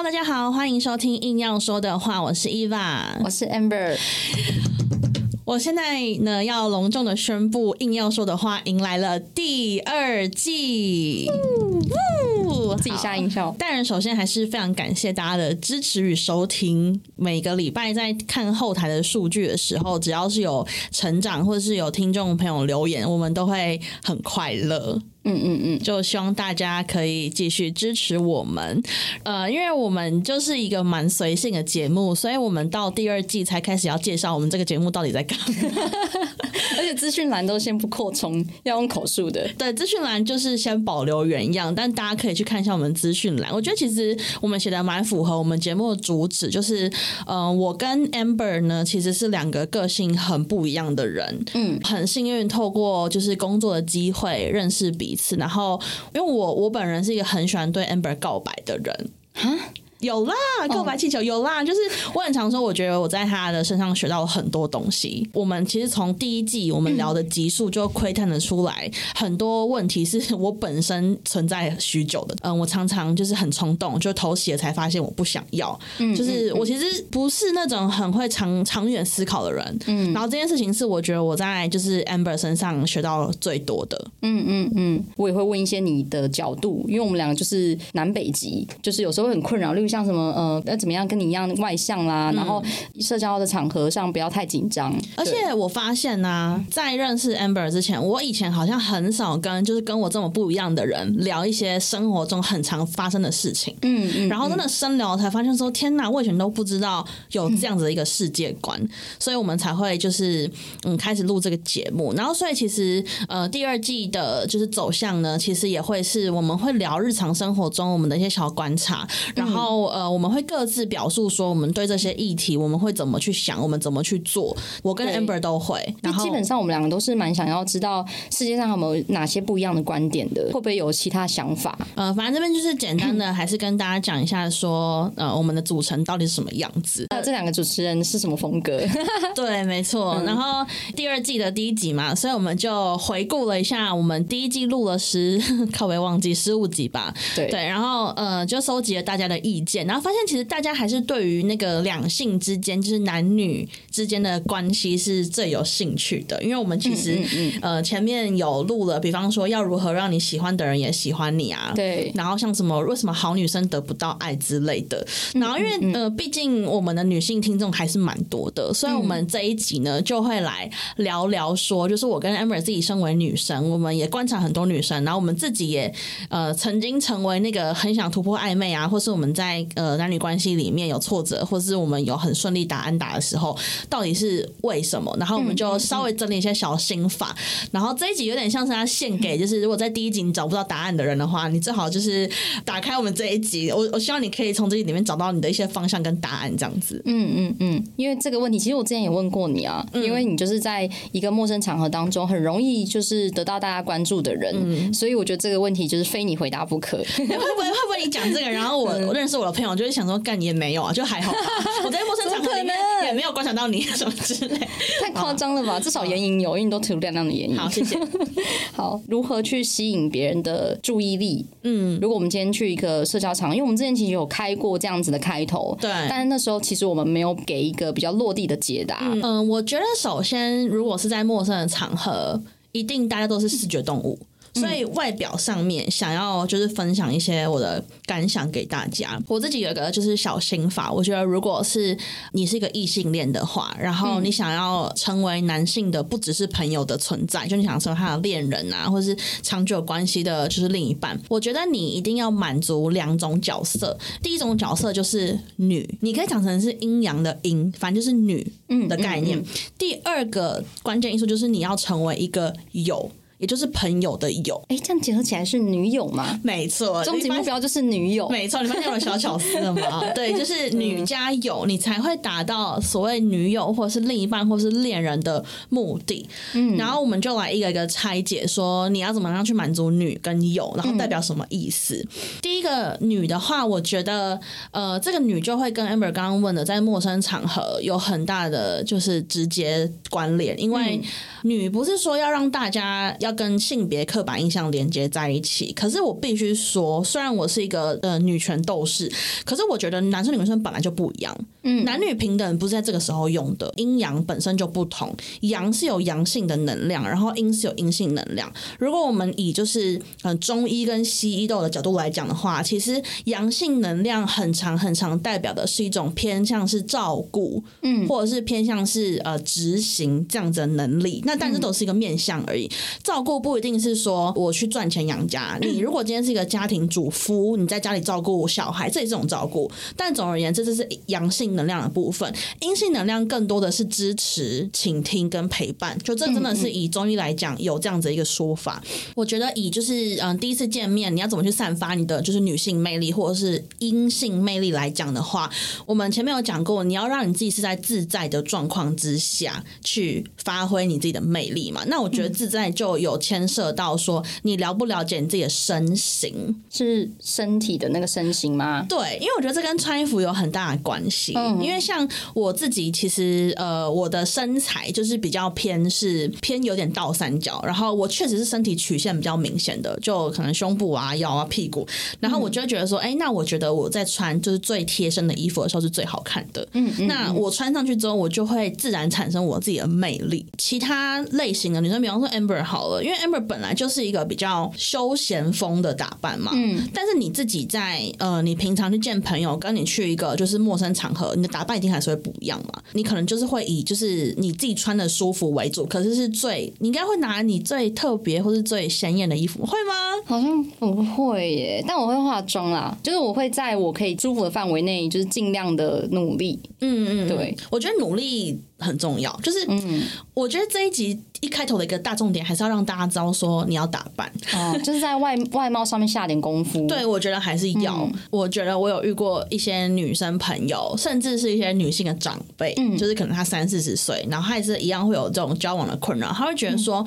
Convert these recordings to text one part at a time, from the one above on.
Hello，大家好，欢迎收听硬要说的话，我是 Eva，我是 Amber。我现在呢要隆重的宣布，硬要说的话迎来了第二季。自己下音效。当然，首先还是非常感谢大家的支持与收听。每个礼拜在看后台的数据的时候，只要是有成长或者是有听众朋友留言，我们都会很快乐。嗯嗯嗯，就希望大家可以继续支持我们。呃，因为我们就是一个蛮随性的节目，所以我们到第二季才开始要介绍我们这个节目到底在干嘛。而且资讯栏都先不扩充，要用口述的。对，资讯栏就是先保留原样，但大家可以去看一下我们资讯栏。我觉得其实我们写的蛮符合我们节目的主旨，就是呃，我跟 Amber 呢其实是两个个性很不一样的人。嗯，很幸运透过就是工作的机会认识彼然后，因为我我本人是一个很喜欢对 Amber 告白的人，有啦，告白气球有啦，就是我很常说，我觉得我在他的身上学到了很多东西。我们其实从第一季我们聊的集数就窥探的出来，很多问题是我本身存在许久的。嗯，我常常就是很冲动，就头洗了才发现我不想要。嗯，就是我其实不是那种很会长长远思考的人。嗯，然后这件事情是我觉得我在就是 Amber 身上学到最多的。嗯嗯嗯，我也会问一些你的角度，因为我们两个就是南北极，就是有时候会很困扰，例如。像什么呃，要怎么样跟你一样外向啦，然后社交的场合上不要太紧张。而且我发现呢，在认识 Amber 之前，我以前好像很少跟就是跟我这么不一样的人聊一些生活中很常发生的事情。嗯嗯。然后真的深聊才发现说，天哪，我以前都不知道有这样子的一个世界观，所以我们才会就是嗯开始录这个节目。然后所以其实呃第二季的就是走向呢，其实也会是我们会聊日常生活中我们的一些小观察，然后。呃，我们会各自表述说我们对这些议题我们会怎么去想，我们怎么去做。我跟 Amber 都会，然后基本上我们两个都是蛮想要知道世界上有没有哪些不一样的观点的，会不会有其他想法？呃，反正这边就是简单的，还是跟大家讲一下说，呃，我们的组成到底是什么样子？那 这两个主持人是什么风格？对，没错。然后第二季的第一集嘛，所以我们就回顾了一下，我们第一季录了十，靠别忘记十五集吧？对对，然后呃，就收集了大家的意见。然后发现，其实大家还是对于那个两性之间，就是男女之间的关系是最有兴趣的。因为我们其实呃前面有录了，比方说要如何让你喜欢的人也喜欢你啊，对。然后像什么为什么好女生得不到爱之类的。然后因为呃，毕竟我们的女性听众还是蛮多的，所以我们这一集呢就会来聊聊说，就是我跟 Amber 自己身为女生，我们也观察很多女生，然后我们自己也呃曾经成为那个很想突破暧昧啊，或是我们在呃男女关系里面有挫折，或是我们有很顺利打安打的时候，到底是为什么？然后我们就稍微整理一些小心法。然后这一集有点像是他献给，就是如果在第一集你找不到答案的人的话，你最好就是打开我们这一集。我我希望你可以从这里面找到你的一些方向跟答案，这样子。嗯嗯嗯。因为这个问题，其实我之前也问过你啊，因为你就是在一个陌生场合当中，很容易就是得到大家关注的人，所以我觉得这个问题就是非你回答不可。会不会会不会你讲这个，然后我我认识我的朋友就会。想说干你也没有啊，就还好吧。我在陌生场合里面也没有观察到你 什么之类，太夸张了吧？至少眼影有，因为都涂亮亮的眼影。好，谢谢。好，如何去吸引别人的注意力？嗯，如果我们今天去一个社交场，因为我们之前其实有开过这样子的开头，对，但是那时候其实我们没有给一个比较落地的解答。嗯，我觉得首先，如果是在陌生的场合，一定大家都是视觉动物。所以外表上面想要就是分享一些我的感想给大家。我自己有个就是小心法，我觉得如果是你是一个异性恋的话，然后你想要成为男性的不只是朋友的存在，就你想成为他的恋人啊，或者是长久关系的，就是另一半。我觉得你一定要满足两种角色。第一种角色就是女，你可以讲成是阴阳的阴，反正就是女的概念。第二个关键因素就是你要成为一个有。也就是朋友的友，哎，这样结合起来是女友吗？没错，终极目标就是女友。没错，你发现有小巧思了吗？对，就是女加友，你才会达到所谓女友或者是另一半或是恋人的目的。嗯，然后我们就来一个一个拆解，说你要怎么样去满足女跟友，然后代表什么意思？第一个女的话，我觉得呃，这个女就会跟 Amber 刚刚问的，在陌生场合有很大的就是直接关联，因为女不是说要让大家要。要跟性别刻板印象连接在一起。可是我必须说，虽然我是一个呃女权斗士，可是我觉得男生女生本来就不一样。嗯，男女平等不是在这个时候用的，阴阳本身就不同，阳是有阳性的能量，然后阴是有阴性能量。如果我们以就是嗯中医跟西医都的角度来讲的话，其实阳性能量很长很长，代表的是一种偏向是照顾，嗯，或者是偏向是呃执行这样子的能力。那但这都是一个面向而已，照顾不一定是说我去赚钱养家。你如果今天是一个家庭主妇，你在家里照顾小孩，这也是种照顾。但总而言之，这是阳性能量的部分，阴性能量更多的是支持、倾听跟陪伴。就这真的是以中医来讲有这样子一个说法。我觉得以就是嗯第一次见面，你要怎么去散发你的就是女性魅力或者是阴性魅力来讲的话，我们前面有讲过，你要让你自己是在自在的状况之下去发挥你自己的魅力嘛。那我觉得自在就有牵涉到说你了不了解你自己的身形，是身体的那个身形吗？对，因为我觉得这跟穿衣服有很大的关系。因为像我自己，其实呃我的身材就是比较偏是偏有点倒三角，然后我确实是身体曲线比较明显的，就可能胸部啊、腰啊、屁股，然后我就会觉得说，哎，那我觉得我在穿就是最贴身的衣服的时候是最好看的。嗯嗯。那我穿上去之后，我就会自然产生我自己的魅力。其他类型的女生，比方说 Amber 好了，因为 Amber 本来就是一个比较休闲风的打扮嘛。嗯。但是你自己在呃，你平常去见朋友，跟你去一个就是陌生场合，你的打扮一定还是会不一样嘛。你可能就是会以就是你自己穿的舒服为主，可是是最你应该会拿你最特别或是最鲜艳的衣服，会吗？好像不会耶，但我会化妆啦，就是我会在我可以舒服的范围内，就是尽量的努力。嗯嗯，对，我觉得努力很重要。就是，嗯，我觉得这一集一开头的一个大重点，还是要让大家知道说你要打扮，哦，就是在外 外貌上面下点功夫。对，我觉得还是要。我觉得我有遇过一些女生朋友，甚至是一些女性的长辈，就是可能她三四十岁，然后她也是一样会有这种交往的困扰，她会觉得说。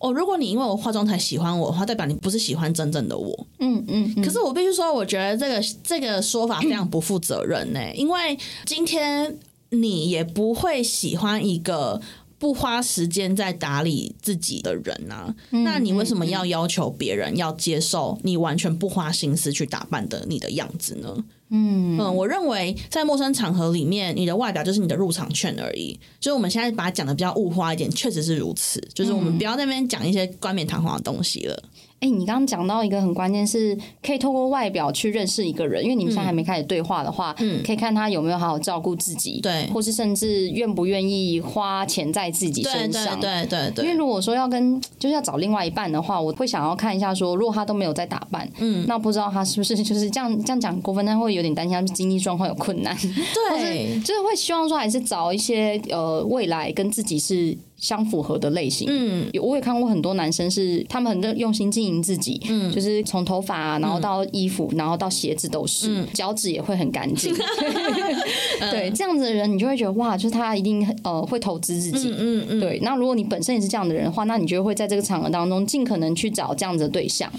哦，如果你因为我化妆才喜欢我的话，代表你不是喜欢真正的我。嗯嗯。可是我必须说，我觉得这个这个说法非常不负责任呢，因为今天你也不会喜欢一个不花时间在打理自己的人啊。那你为什么要要求别人要接受你完全不花心思去打扮的你的样子呢？嗯嗯，我认为在陌生场合里面，你的外表就是你的入场券而已。就是我们现在把它讲的比较物化一点，确实是如此。就是我们不要在那边讲一些冠冕堂皇的东西了。哎，你刚刚讲到一个很关键，是可以透过外表去认识一个人，因为你们现在还没开始对话的话，嗯，可以看他有没有好好照顾自己，对，或是甚至愿不愿意花钱在自己身上，对对对。因为如果说要跟就是要找另外一半的话，我会想要看一下说，如果他都没有在打扮，嗯，那不知道他是不是就是这样这样讲过分，但会有点担心他经济状况有困难，对，就是会希望说还是找一些呃未来跟自己是。相符合的类型，嗯，我也看过很多男生是他们很用心经营自己，嗯，就是从头发，然后到衣服，然后到鞋子都是，脚趾也会很干净，对，这样子的人你就会觉得哇，就是他一定呃会投资自己，嗯嗯，对。那如果你本身也是这样的人的话，那你就会在这个场合当中尽可能去找这样子的对象。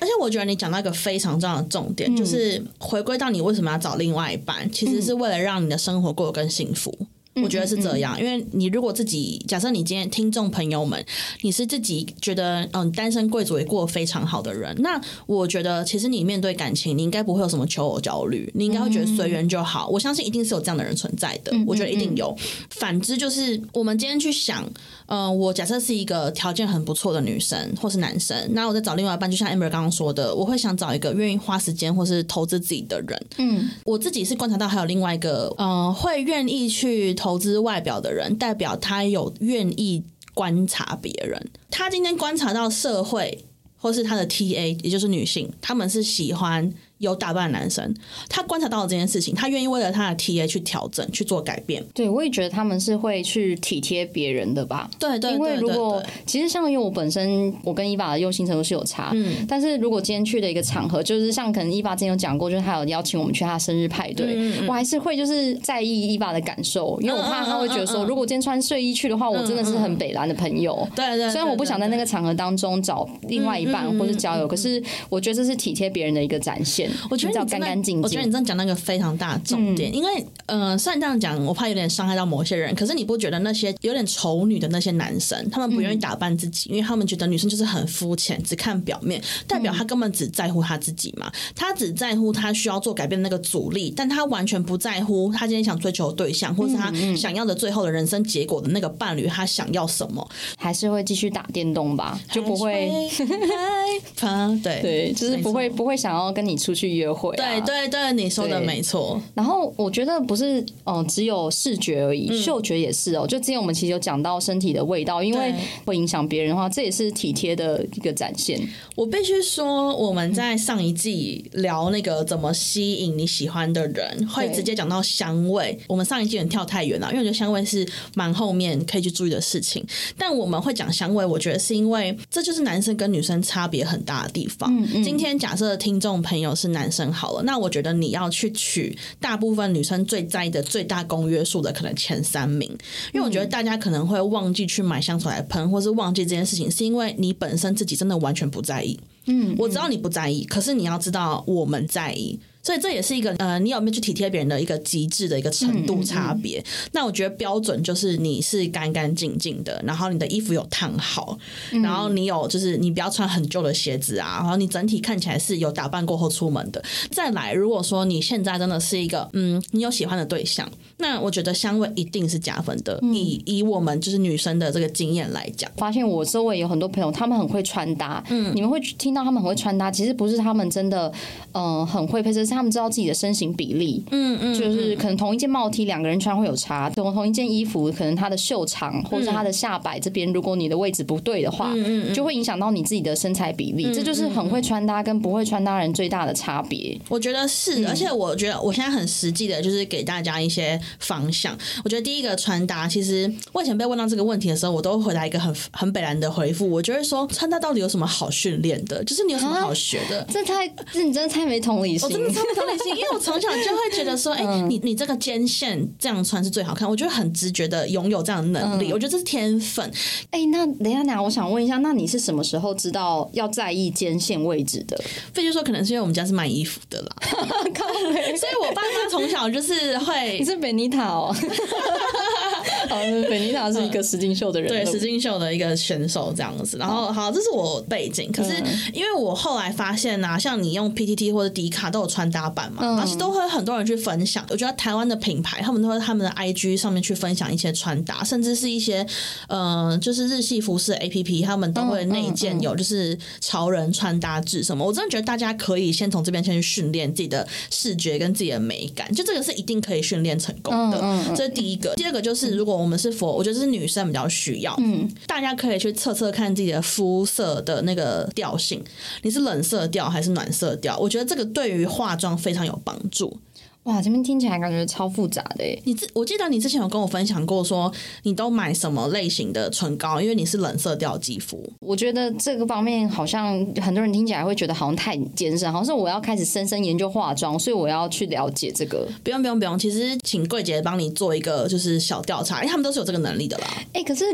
而且我觉得你讲到一个非常重要的重点，就是回归到你为什么要找另外一半，其实是为了让你的生活过得更幸福。我觉得是这样，因为你如果自己假设你今天听众朋友们，你是自己觉得嗯单身贵族也过得非常好的人，那我觉得其实你面对感情，你应该不会有什么求偶焦虑，你应该会觉得随缘就好。我相信一定是有这样的人存在的，我觉得一定有。反之就是我们今天去想，嗯，我假设是一个条件很不错的女生或是男生，那我在找另外一半，就像 Amber 刚刚说的，我会想找一个愿意花时间或是投资自己的人。嗯，我自己是观察到还有另外一个，嗯，会愿意去。投资外表的人，代表他有愿意观察别人。他今天观察到社会，或是他的 T A，也就是女性，他们是喜欢。有打扮的男生，他观察到了这件事情，他愿意为了他的 T A 去调整、去做改变。对，我也觉得他们是会去体贴别人的吧。对对，因为如果其实像因为我本身我跟伊娃的用心程度是有差，嗯，但是如果今天去的一个场合，就是像可能伊娃之前有讲过，就是他有邀请我们去他生日派对，我还是会就是在意伊娃的感受，因为我怕他会觉得说，如果今天穿睡衣去的话，我真的是很北蓝的朋友。对对，虽然我不想在那个场合当中找另外一半或是交友，可是我觉得这是体贴别人的一个展现。我觉得你真的干干净净。我觉得你真的讲那个非常大的重点，因为呃，虽然这样讲，我怕有点伤害到某些人，可是你不觉得那些有点丑女的那些男生，他们不愿意打扮自己，因为他们觉得女生就是很肤浅，只看表面，代表他根本只在乎他自己嘛，他只在乎他需要做改变的那个阻力，但他完全不在乎他今天想追求的对象，或是他想要的最后的人生结果的那个伴侣，他想要什么，还是会继续打电动吧，就不会。害怕，对。对，就是不会不会想要跟你出去约会、啊。对对对，你说的没错。然后我觉得不是，嗯、只有视觉而已，嗅觉也是哦。就之前我们其实有讲到身体的味道，因为会影响别人的话，这也是体贴的一个展现。我必须说，我们在上一季聊那个怎么吸引你喜欢的人，会直接讲到香味。我们上一季人跳太远了，因为我觉得香味是蛮后面可以去注意的事情。但我们会讲香味，我觉得是因为这就是男生跟女生差别很大的地方。今天假设听众朋友是男生好了，那我觉得你要去取大部分女生最在意的最大公约数的可能前三名，因为我觉得大家可能会忘记去买香水来喷，或是忘记这件事情，是因为你本身自己真的完全不在意。嗯，我知道你不在意，可是你要知道我们在意。所以这也是一个呃，你有没有去体贴别人的一个极致的一个程度差别。那我觉得标准就是你是干干净净的，然后你的衣服有烫好，然后你有就是你不要穿很旧的鞋子啊，然后你整体看起来是有打扮过后出门的。再来，如果说你现在真的是一个嗯，你有喜欢的对象，那我觉得香味一定是加分的。以以我们就是女生的这个经验来讲，发现我周围有很多朋友，他们很会穿搭。嗯，你们会听到他们很会穿搭，其实不是他们真的，嗯、很会配色，是他们知道自己的身形比例。嗯嗯，就是可能同一件帽 T 两个人穿会有差，同同一件衣服，可能它的袖长或者是它的下摆这边，如果你的位置不对的话，嗯就会影响到你自己的身材比例。这就是很会穿搭跟不会穿搭人最大的差别。我觉得是，而且我觉得我现在很实际的，就是给大家一些方向。我觉得第一个穿搭，其实我以前被问到这个问题的时候，我都会回答一个很很北然的回复，我就会说，穿搭到底有什么好训练的？就是你有什么好学的？这太，这你真的太没同理心。我真的超没同理心，因为我从小就会觉得说，哎、你你这个肩线这样穿是最好看，我觉得很直觉的拥有这样的能力，我觉得这是天分。哎、那等一下，我想问一下，那你是什么时候知道要在意肩线位置的？必须说，可能是因为我们家是卖衣服的啦，所以我爸妈从小就是会你是贝妮塔哦，哦，贝妮塔是一个实境秀的人，对，实境秀的一个选手这样子。然后好，这是我背景。可是因为我后来发现呐、像你用 PTT 或者迪卡都有穿搭版嘛，而且都会很多人去分享。我觉得台湾的品牌他们都会他们的 IG 上面去分享一些穿搭，甚至是一些呃，就是日系服饰 APP，他们都会内建有就是潮人穿搭制什么。我真的觉得大家可以先从这边先去训练自己的视觉跟自己的美感，就这个是一定可以训练成功的。这是第一个。第二个就是如果我们是佛，我觉得是女生比较需要，嗯，大家可以去测测看自己的肤色的那个调性，你是冷色调还是暖色调？我觉得这个对于化妆非常有帮助。哇，这边听起来感觉超复杂的。你之我记得你之前有跟我分享过，说你都买什么类型的唇膏，因为你是冷色调肌肤。我觉得这个方面好像很多人听起来会觉得好像太艰深，好像是我要开始深深研究化妆，所以我要去了解这个。不用不用不用，其实请柜姐帮你做一个就是小调查，因为他们都是有这个能力的啦。哎、可是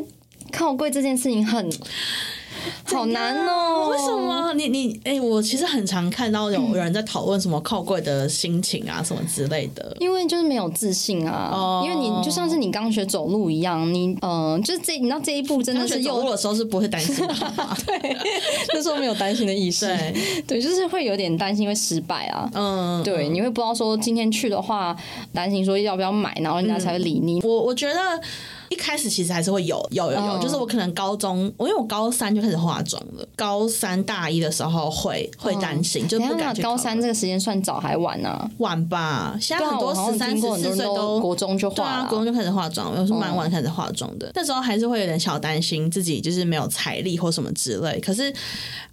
靠柜这件事情很 好难哦、为什？么？你你哎、我其实很常看到有人在讨论什么靠柜的心情啊，什么之类的。因为就是没有自信啊，哦因为你就像是你刚学走路一样，你嗯、呃就是这你知道这一步真的是又走路的时候是不会担心的，对，那时候没有担心的意识，对，对，就是会有点担心会失败啊。嗯，对，你会不知道说今天去的话，担心说要不要买，然后人家才会理你。我我觉得一开始其实还是会有有有有，嗯就是我可能高中，我因为我高三就开始化妆了，高三大一的时候会会担心，就等一下不敢去高三这个时间算早还晚啊？晚吧，现在很多十三十四岁都国中就对啊，国中就开始化妆，我是蛮晚开始化妆的。那时候还是会有点小担心自己就是没有财力或什么之类。可是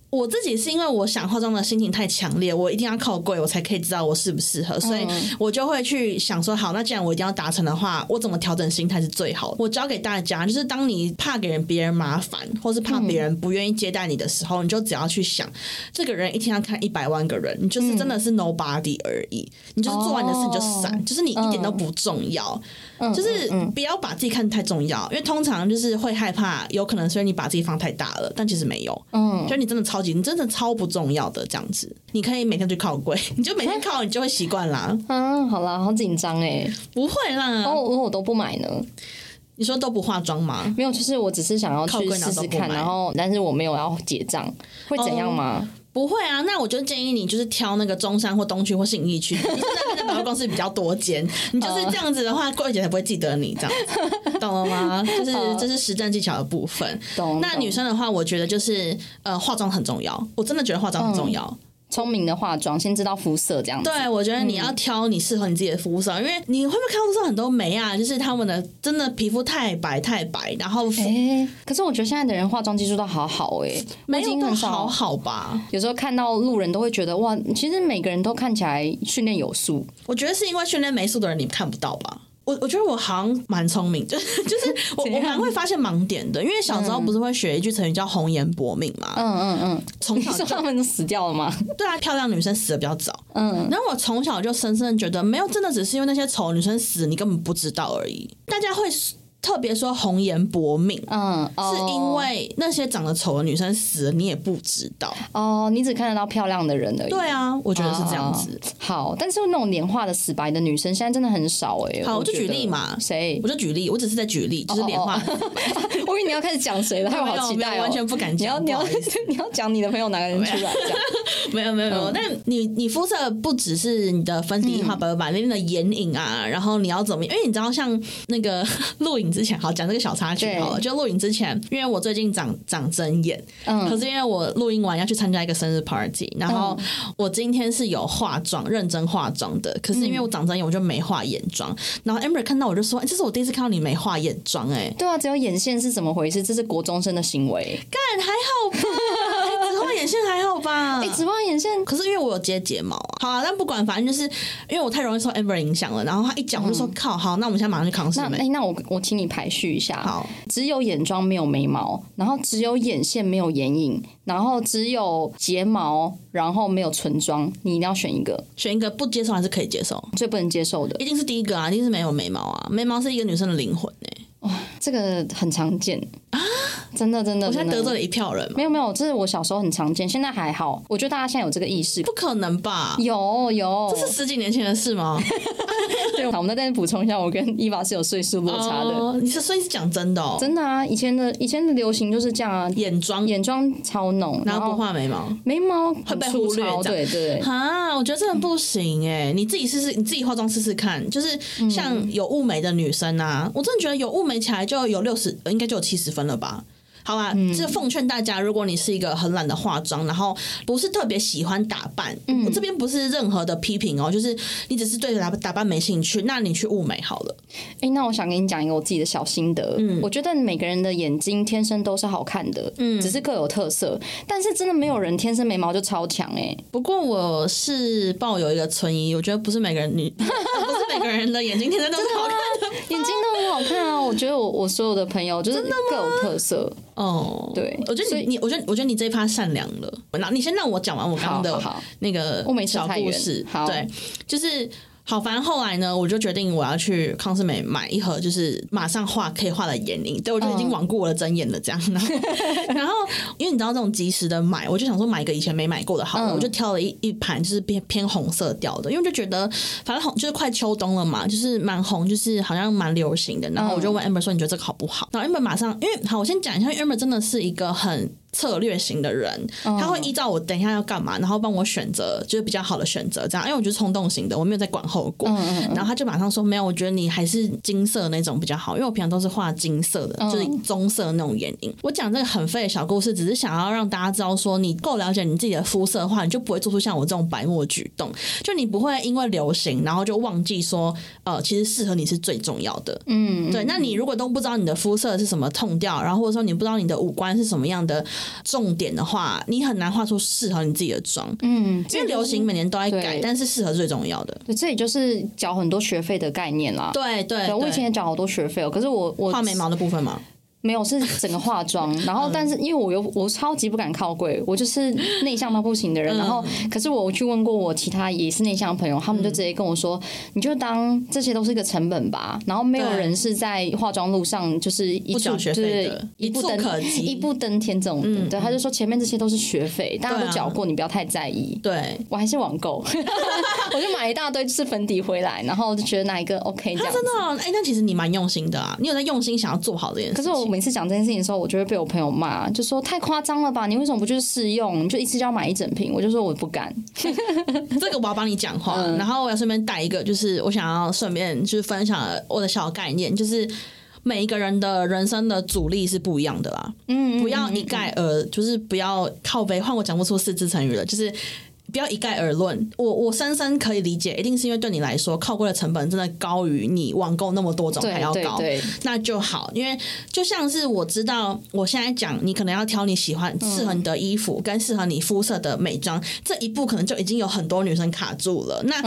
我自己是因为我想化妆的心情太强烈，我一定要靠柜，我才可以知道我适不适合，所以我就会去想说，好，那既然我一定要达成的话，我怎么调整心态是最好的？我教给大家，就是当你怕给人别人麻烦，或是怕别人不愿意接待你的时候，你就只要去想，这个人一天要看一百万个人，你就是真的是 nobody 而已，你就是做完你的事你就闪，哦就是你一点都不重要。就是不要把自己看得太重要，因为通常就是会害怕，有可能虽然你把自己放太大了，但其实没有，嗯，就你真的超超级，你真的超不重要的这样子。你可以每天去靠柜，你就每天靠，你就会习惯啦。嗯，好啦，好紧张哎。不会啦，哦，我我都不买呢。你说都不化妆吗？没有，就是我只是想要去试试看，然后但是我没有要结账，会怎样吗？不会啊，那我就建议你就是挑那个中山或东区或信义区，那边的百货公司比较多间，你就是这样子的话，柜姐才不会记得你这样，懂了吗？就是这是实战技巧的部分。懂。那女生的话，我觉得就是呃，化妆很重要，我真的觉得化妆很重要。聪明的化妆，先知道肤色这样。对，我觉得你要挑你适合你自己的肤色，因为你会不会看到很多眉啊？就是他们的真的皮肤太白太白，然后哎，可是我觉得现在的人化妆技术都好好哎，没有很好好吧？有时候看到路人都会觉得哇，其实每个人都看起来训练有素。我觉得是因为训练没素的人你看不到吧？我我觉得我好像蛮聪明，就是 就是我我蛮会发现盲点的，因为小时候不是会学一句成语叫“红颜薄命”嘛。嗯嗯嗯，从小他们都死掉了吗？对啊，漂亮女生死的比较早。嗯，然后我从小就深深觉得，没有真的只是因为那些丑女生死，你根本不知道而已。大家会。特别说红颜薄命，嗯，是因为那些长得丑的女生死了，你也不知道哦，你只看得到漂亮的人而已。对啊，我觉得是这样子。好，但是那种年化的死白的女生，现在真的很少哎。好，我就举例嘛，谁？我就举例，我只是在举例，就是脸画。我以为你要开始讲谁了，我好期待，完全不敢讲。你要你要 你要讲你的朋友哪个人出来？没有没有没有，但你你肤色不只是你的粉底画白白，连你的眼影啊，然后你要怎么？因为你知道，像那个录影之前，好讲这个小。插曲好了，就录影之前，因为我最近长长针眼，嗯，可是因为我录音完要去参加一个生日 party，然后我今天是有化妆，认真化妆的，可是因为我长针眼，我就没化眼妆。然后 Amber 看到我就说：“这是我第一次看到你没化眼妆。”哎，对啊，只有眼线是怎么回事？这是国中生的行为，干还好吧？只画眼线还好吧？哎，只画眼线，可是因为我有接睫毛啊。好啊，但不管，反正就是因为我太容易受 Amber 影响了。然后他一讲，我就说：“靠，好，那我们现在马上去康师美。”哎，那我我请你排序一下。好，只有眼妆没有眉毛，然后只有眼线没有眼影，然后只有睫毛，然后没有唇妆，你一定要选一个，选一个不接受还是可以接受？最不能接受的一定是第一个啊，一定是没有眉毛啊，眉毛是一个女生的灵魂哎。哇，这个很常见啊！真的真的，我现在得罪了一票人。没有没有，这是我小时候很常见，现在还好。我觉得大家现在有这个意识，不可能吧？有有，这是十几年前的事吗？对，我们再再补充一下，我跟伊娃是有岁数落差的。你是所以是讲真的哦？真的啊！以前的以前的流行就是这样啊，眼妆眼妆超浓，然后不画眉毛，眉毛会被忽略。对对啊，我觉得真的不行哎！你自己试试，你自己化妆试试看。就是像有雾眉的女生啊，我真的觉得有雾没起来就有六十，应该就有七十分了吧。好吧，这奉劝大家，如果你是一个很懒的化妆，然后不是特别喜欢打扮，我这边不是任何的批评哦，就是你只是对打打扮没兴趣，那你去物美好了。哎，那我想跟你讲一个我自己的小心得，嗯，我觉得每个人的眼睛天生都是好看的，嗯，只是各有特色，但是真的没有人天生眉毛就超强哎。不过我是抱有一个存疑，我觉得不是每个人女，不是每个人的眼睛天生都是好看的，眼睛都很好看啊。我觉得我我所有的朋友就是各有特色。哦，对，我觉得你你，我觉得我觉得你这一趴善良了。那你先让我讲完我刚刚的那个小故事，对，就是。好，反正后来呢，我就决定我要去康斯美买一盒，就是马上画可以画的眼影。对我就已经罔顾我的睁眼了，这样。然后，因为你知道这种及时的买，我就想说买一个以前没买过的好，我就挑了一一盘，就是偏偏红色调的，因为就觉得反正红就是快秋冬了嘛，就是蛮红，就是好像蛮流行的。然后我就问 Amber 说：“你觉得这个好不好？”然后 Amber 马上，因为好，我先讲一下，Amber 真的是一个很。策略型的人，他会依照我等一下要干嘛，然后帮我选择就是比较好的选择，这样。因为我觉得冲动型的，我没有在管后果。然后他就马上说：“没有，我觉得你还是金色那种比较好，因为我平常都是画金色的，就是棕色那种眼影。”我讲这个很废的小故事，只是想要让大家知道，说你够了解你自己的肤色的话，你就不会做出像我这种白目举动。就你不会因为流行，然后就忘记说，呃，其实适合你是最重要的。嗯，对。那你如果都不知道你的肤色是什么痛调，然后或者说你不知道你的五官是什么样的。重点的话，你很难画出适合你自己的妆。嗯，因为流行每年都在改，但是适合最重要的。对，这也就是缴很多学费的概念啦。对对，我以前也缴好多学费哦。可是我我画眉毛的部分吗？没有是整个化妆，然后但是因为我又我超级不敢靠柜，我就是内向到不行的人。然后可是我去问过我其他也是内向的朋友，他们就直接跟我说，你就当这些都是一个成本吧。然后没有人是在化妆路上就是一步就是，一步可及，一步登天这种。对，他就说前面这些都是学费，大家都缴过，你不要太在意。对我还是网购，我就买一大堆就是粉底回来，然后就觉得哪一个 OK 这样。真的，哎，那其实你蛮用心的啊，你有在用心想要做好这件事。可是我每次讲这件事情的时候，我就会被我朋友骂，就说太夸张了吧？你为什么不去试用？你就一次就要买一整瓶？我就说我不敢。这个我要帮你讲话，然后我要顺便带一个，就是我想要顺便就是分享我的小概念，就是每一个人的人生的阻力是不一样的啦。嗯，不要一概而，就是不要靠背。换我讲不出四字成语了，就是。不要一概而论，我我深深可以理解，一定是因为对你来说，靠柜的成本真的高于你网购那么多种还要高，那就好。因为就像是我知道，我现在讲，你可能要挑你喜欢、适合你的衣服，跟适合你肤色的美妆，这一步可能就已经有很多女生卡住了。那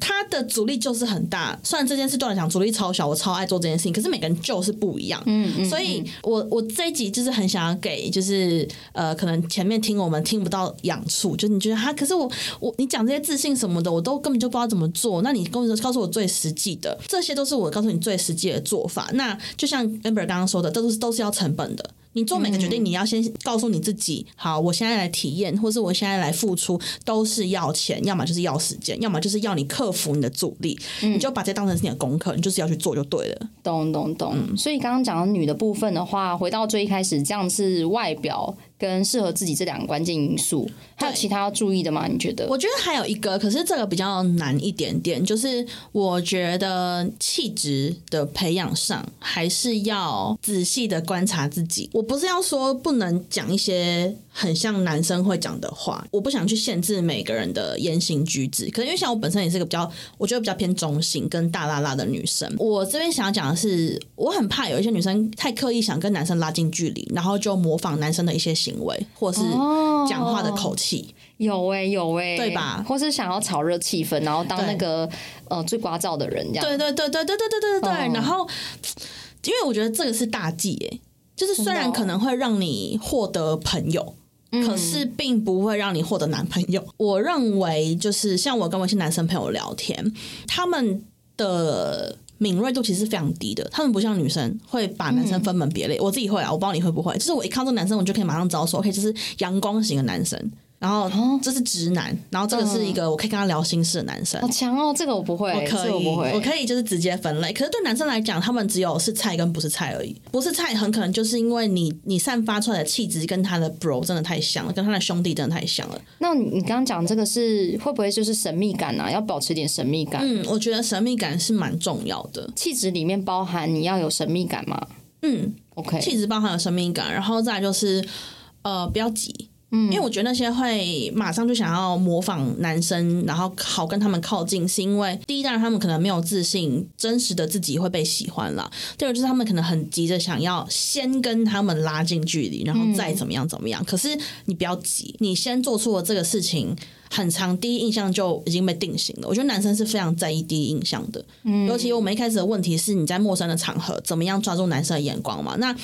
它的阻力就是很大。虽然这件事对我来讲阻力超小，我超爱做这件事情，可是每个人就是不一样。嗯嗯。所以我我这一集就是很想要给，就是呃，可能前面听我们听不到痒处，就是你觉得他可是。我我你讲这些自信什么的，我都根本就不知道怎么做。那你跟我告诉我最实际的，这些都是我告诉你最实际的做法。那就像 Amber 刚刚说的，都是都是要成本的。你做每个决定，你要先告诉你自己，好，我现在来体验，或是我现在来付出，都是要钱，要么就是要时间，要么就是要你克服你的阻力。你就把这当成是你的功课，你就是要去做就对了。懂懂懂。所以刚刚讲的女的部分的话，回到最一开始，这样是外表。跟适合自己这两个关键因素，还有其他要注意的吗？你觉得？我觉得还有一个，可是这个比较难一点点，就是我觉得气质的培养上还是要仔细的观察自己。我不是要说不能讲一些很像男生会讲的话，我不想去限制每个人的言行举止。可能因为像我本身也是个比较，我觉得比较偏中性跟大拉拉的女生。我这边想要讲的是，我很怕有一些女生太刻意想跟男生拉近距离，然后就模仿男生的一些。行为或是讲话的口气，有哎有哎，对吧？或是想要炒热气氛，然后当那个呃最聒噪的人，这样。对对对对对对对对对。然后，因为我觉得这个是大忌哎，就是虽然可能会让你获得朋友，可是并不会让你获得男朋友。我认为就是像我跟我一些男生朋友聊天，他们的。敏锐度其实是非常低的，他们不像女生会把男生分门别类，我自己会啊，我不知道你会不会，就是我一看到这个男生，我就可以马上知道说，OK，就是阳光型的男生。然后这是直男，然后这个是一个我可以跟他聊心事的男生，好强哦！这个我不会，我可以，我不会，我可以就是直接分类。可是对男生来讲，他们只有是菜跟不是菜而已。不是菜，很可能就是因为你你散发出来的气质跟他的 bro 真的太像了，跟他的兄弟真的太像了。那你刚刚讲这个是会不会就是神秘感啊？要保持点神秘感。嗯，我觉得神秘感是蛮重要的。气质里面包含你要有神秘感吗？嗯，OK，气质包含有神秘感，然后再就是呃，不要急。因为我觉得那些会马上就想要模仿男生，然后好跟他们靠近，是因为第一，当然他们可能没有自信，真实的自己会被喜欢了；第二，就是他们可能很急着想要先跟他们拉近距离，然后再怎么样怎么样。可是你不要急，你先做出了这个事情。很长，第一印象就已经被定型了。我觉得男生是非常在意第一印象的，尤其我们一开始的问题是你在陌生的场合怎么样抓住男生的眼光嘛？那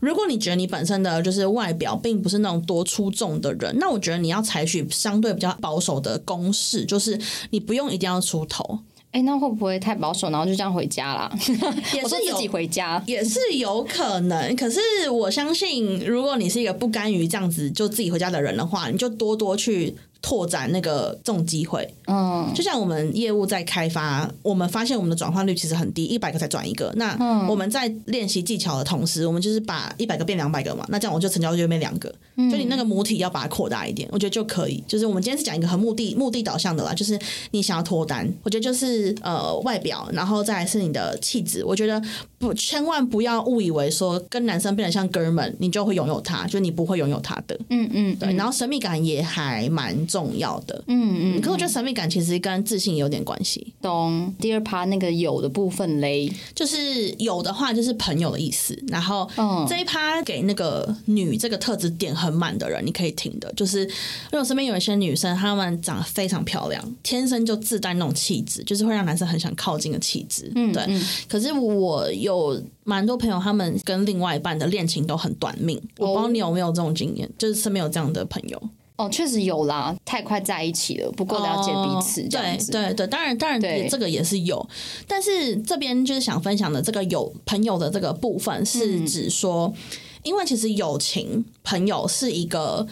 如果你觉得你本身的就是外表并不是那种多出众的人，那我觉得你要采取相对比较保守的公式，就是你不用一定要出头。哎，那会不会太保守，然后就这样回家啦？也是自己回家，也是有可能。可是我相信，如果你是一个不甘于这样子就自己回家的人的话，你就多多去。拓展那个这种机会，嗯，就像我们业务在开发，我们发现我们的转换率其实很低，一百个才转一个。那我们在练习技巧的同时，我们就是把一百个变两百个嘛。那这样我就成交就变两个，就你那个母体要把它扩大一点，我觉得就可以。就是我们今天是讲一个很目的目的导向的啦，就是你想要脱单，我觉得就是呃外表，然后再是你的气质。我觉得不千万不要误以为说跟男生变得像哥们，你就会拥有他，就你不会拥有他的。嗯嗯，对。然后神秘感也还蛮。重要的。嗯嗯，可我觉得神秘感其实跟自信有点关系。懂。第二趴那个有的部分嘞，就是有的话就是朋友的意思，然后嗯这一趴给那个女这个特质点很满的人，你可以听的，就是因为我身边有一些女生，她们长得非常漂亮，天生就自带那种气质，就是会让男生很想靠近的气质。嗯对。嗯可是我有蛮多朋友，他们跟另外一半的恋情都很短命。我不知道你有没有这种经验，就是身边有这样的朋友。哦，确实有啦，太快在一起了，不够了解彼此这样子。哦对对对，当然当然这个也是有，但是这边就是想分享的这个有朋友的这个部分，是指说，因为其实友情朋友是一个。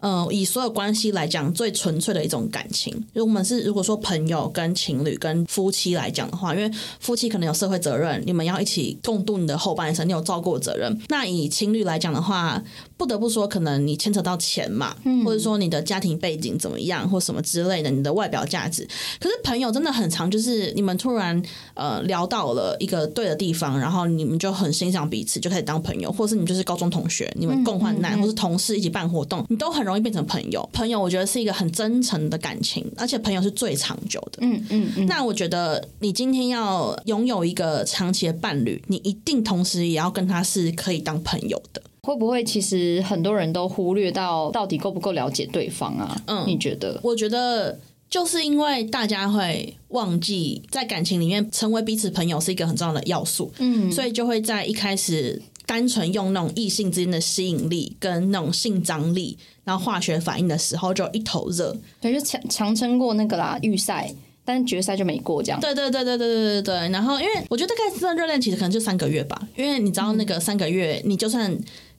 呃，以所有关系来讲，最纯粹的一种感情。就我们是如果说朋友、跟情侣、跟夫妻来讲的话，因为夫妻可能有社会责任，你们要一起共度你的后半生，你有照顾的责任。那以情侣来讲的话，不得不说，可能你牵扯到钱嘛，或者说你的家庭背景怎么样，或什么之类的，你的外表价值。可是朋友真的很长，就是你们突然呃聊到了一个对的地方，然后你们就很欣赏彼此，就开始当朋友，或是你就是高中同学，你们共患难，或是同事一起办活动，你都很容易变成朋友。朋友，我觉得是一个很真诚的感情，而且朋友是最长久的。嗯嗯嗯，那我觉得你今天要拥有一个长期的伴侣，你一定同时也要跟他是可以当朋友的。会不会其实很多人都忽略到到底够不够了解对方啊？嗯你觉得？我觉得就是因为大家会忘记在感情里面成为彼此朋友是一个很重要的要素，嗯，所以就会在一开始单纯用那种异性之间的吸引力跟那种性张力，然后化学反应的时候就一头热。对，就强强撑过那个啦预赛，但决赛就没过这样。对对对对对对对对。然后因为我觉得大概这段热恋其实可能就三个月吧，因为你知道那个三个月，你就算。